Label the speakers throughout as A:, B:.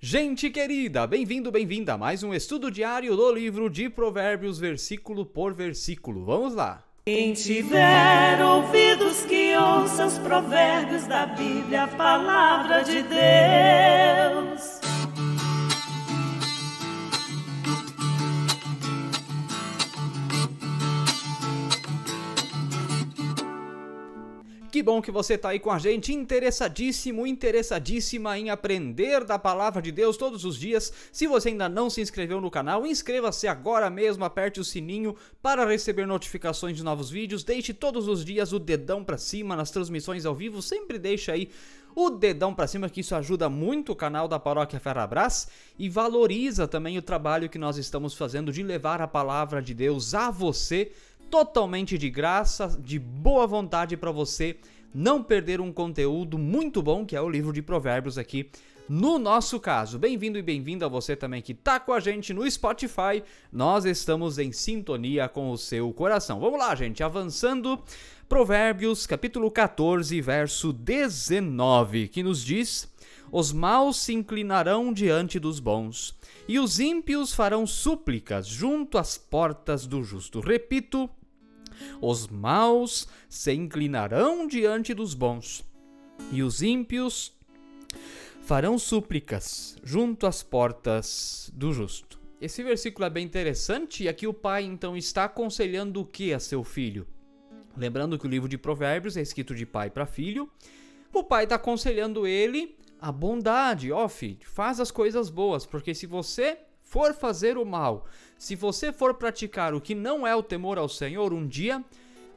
A: Gente querida, bem-vindo, bem-vinda a mais um estudo diário do livro de Provérbios, versículo por versículo. Vamos lá!
B: Quem tiver ouvidos que ouça os provérbios da Bíblia, a palavra de Deus.
A: Bom que você está aí com a gente, interessadíssimo, interessadíssima em aprender da palavra de Deus todos os dias. Se você ainda não se inscreveu no canal, inscreva-se agora mesmo, aperte o sininho para receber notificações de novos vídeos. Deixe todos os dias o dedão para cima nas transmissões ao vivo, sempre deixa aí o dedão para cima, que isso ajuda muito o canal da Paróquia Ferrabras e valoriza também o trabalho que nós estamos fazendo de levar a palavra de Deus a você totalmente de graça, de boa vontade para você não perder um conteúdo muito bom que é o livro de Provérbios aqui no nosso caso. Bem-vindo e bem-vinda a você também que está com a gente no Spotify. Nós estamos em sintonia com o seu coração. Vamos lá, gente, avançando. Provérbios, capítulo 14, verso 19, que nos diz: Os maus se inclinarão diante dos bons, e os ímpios farão súplicas junto às portas do justo. Repito, os maus se inclinarão diante dos bons, e os ímpios farão súplicas junto às portas do justo. Esse versículo é bem interessante e aqui o pai então está aconselhando o que a seu filho? Lembrando que o livro de Provérbios é escrito de pai para filho, o pai está aconselhando ele a bondade. Ó, oh, filho, faz as coisas boas, porque se você for fazer o mal, se você for praticar o que não é o temor ao Senhor, um dia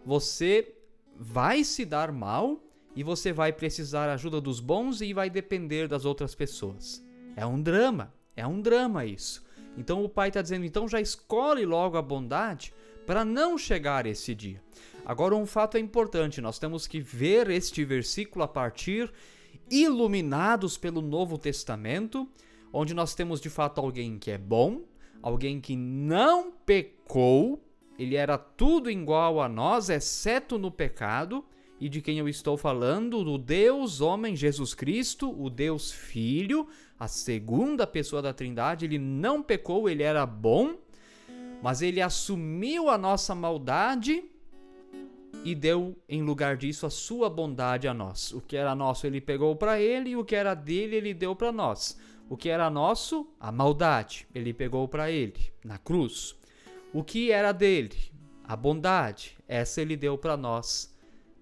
A: você vai se dar mal e você vai precisar da ajuda dos bons e vai depender das outras pessoas. É um drama, é um drama isso. Então o pai está dizendo, então já escolhe logo a bondade para não chegar esse dia. Agora um fato é importante, nós temos que ver este versículo a partir iluminados pelo Novo Testamento onde nós temos de fato alguém que é bom, alguém que não pecou, ele era tudo igual a nós, exceto no pecado, e de quem eu estou falando, do Deus homem Jesus Cristo, o Deus Filho, a segunda pessoa da Trindade, ele não pecou, ele era bom, mas ele assumiu a nossa maldade e deu em lugar disso a sua bondade a nós. O que era nosso ele pegou para ele e o que era dele ele deu para nós. O que era nosso, a maldade, ele pegou para ele na cruz. O que era dele, a bondade, essa ele deu para nós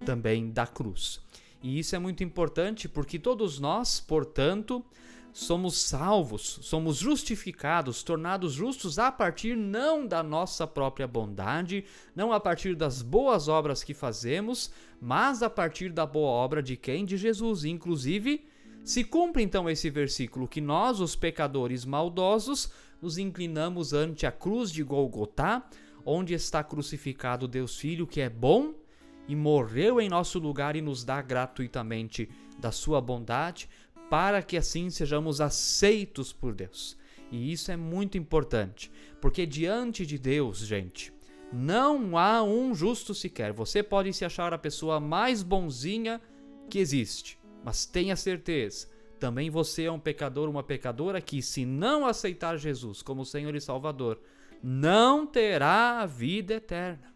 A: também da cruz. E isso é muito importante porque todos nós, portanto, somos salvos, somos justificados, tornados justos a partir não da nossa própria bondade, não a partir das boas obras que fazemos, mas a partir da boa obra de quem? De Jesus, inclusive se cumpre então esse versículo que nós, os pecadores maldosos, nos inclinamos ante a cruz de Golgotá, onde está crucificado Deus Filho, que é bom e morreu em nosso lugar e nos dá gratuitamente da sua bondade, para que assim sejamos aceitos por Deus. E isso é muito importante, porque diante de Deus, gente, não há um justo sequer. Você pode se achar a pessoa mais bonzinha que existe. Mas tenha certeza, também você é um pecador, uma pecadora que, se não aceitar Jesus como Senhor e Salvador, não terá a vida eterna.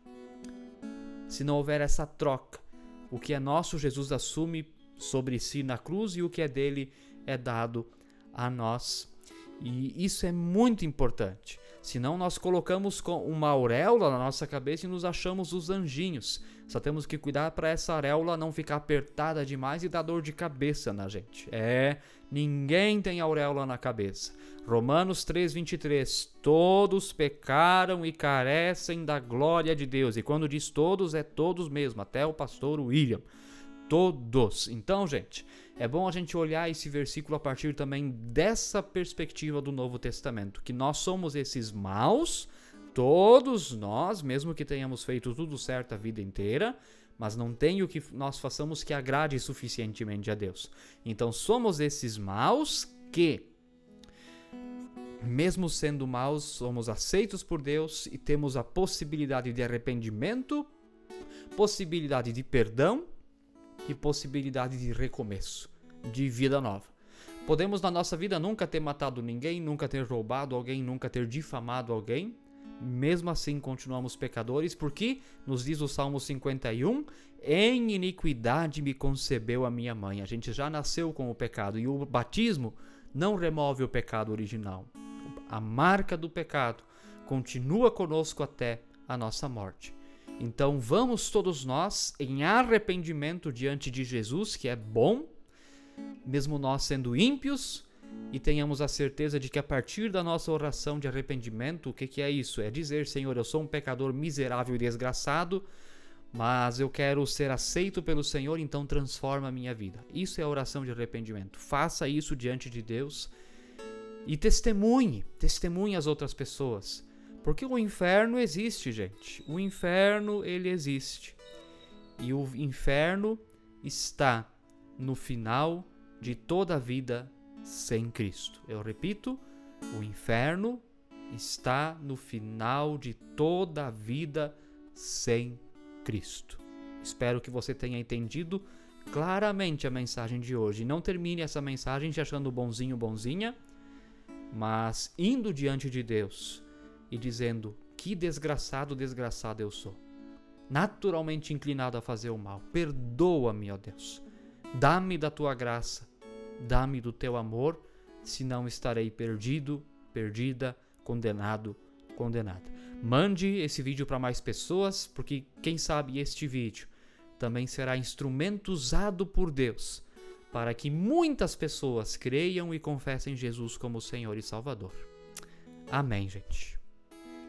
A: Se não houver essa troca, o que é nosso, Jesus assume sobre si na cruz e o que é dele é dado a nós. E isso é muito importante. Senão nós colocamos uma auréola na nossa cabeça e nos achamos os anjinhos. Só temos que cuidar para essa auréola não ficar apertada demais e dar dor de cabeça na gente. É, ninguém tem auréola na cabeça. Romanos 3:23 Todos pecaram e carecem da glória de Deus. E quando diz todos é todos mesmo, até o pastor William. Todos. Então, gente, é bom a gente olhar esse versículo a partir também dessa perspectiva do Novo Testamento, que nós somos esses maus, todos nós, mesmo que tenhamos feito tudo certo a vida inteira, mas não tem o que nós façamos que agrade suficientemente a Deus. Então somos esses maus que mesmo sendo maus, somos aceitos por Deus e temos a possibilidade de arrependimento, possibilidade de perdão e possibilidade de recomeço, de vida nova. Podemos na nossa vida nunca ter matado ninguém, nunca ter roubado alguém, nunca ter difamado alguém. Mesmo assim continuamos pecadores, porque nos diz o Salmo 51, em iniquidade me concebeu a minha mãe. A gente já nasceu com o pecado e o batismo não remove o pecado original. A marca do pecado continua conosco até a nossa morte. Então vamos todos nós em arrependimento diante de Jesus, que é bom, mesmo nós sendo ímpios, e tenhamos a certeza de que a partir da nossa oração de arrependimento, o que, que é isso? É dizer, Senhor, eu sou um pecador miserável e desgraçado, mas eu quero ser aceito pelo Senhor, então transforma a minha vida. Isso é a oração de arrependimento. Faça isso diante de Deus e testemunhe, testemunhe as outras pessoas. Porque o inferno existe, gente. O inferno, ele existe. E o inferno está no final de toda a vida sem Cristo. Eu repito, o inferno está no final de toda a vida sem Cristo. Espero que você tenha entendido claramente a mensagem de hoje. Não termine essa mensagem te achando bonzinho, bonzinha, mas indo diante de Deus e dizendo: Que desgraçado, desgraçado eu sou. Naturalmente inclinado a fazer o mal. Perdoa-me, ó Deus. Dá-me da tua graça, dá-me do teu amor, senão estarei perdido, perdida, condenado, condenada. Mande esse vídeo para mais pessoas, porque quem sabe este vídeo também será instrumento usado por Deus para que muitas pessoas creiam e confessem Jesus como Senhor e Salvador. Amém, gente.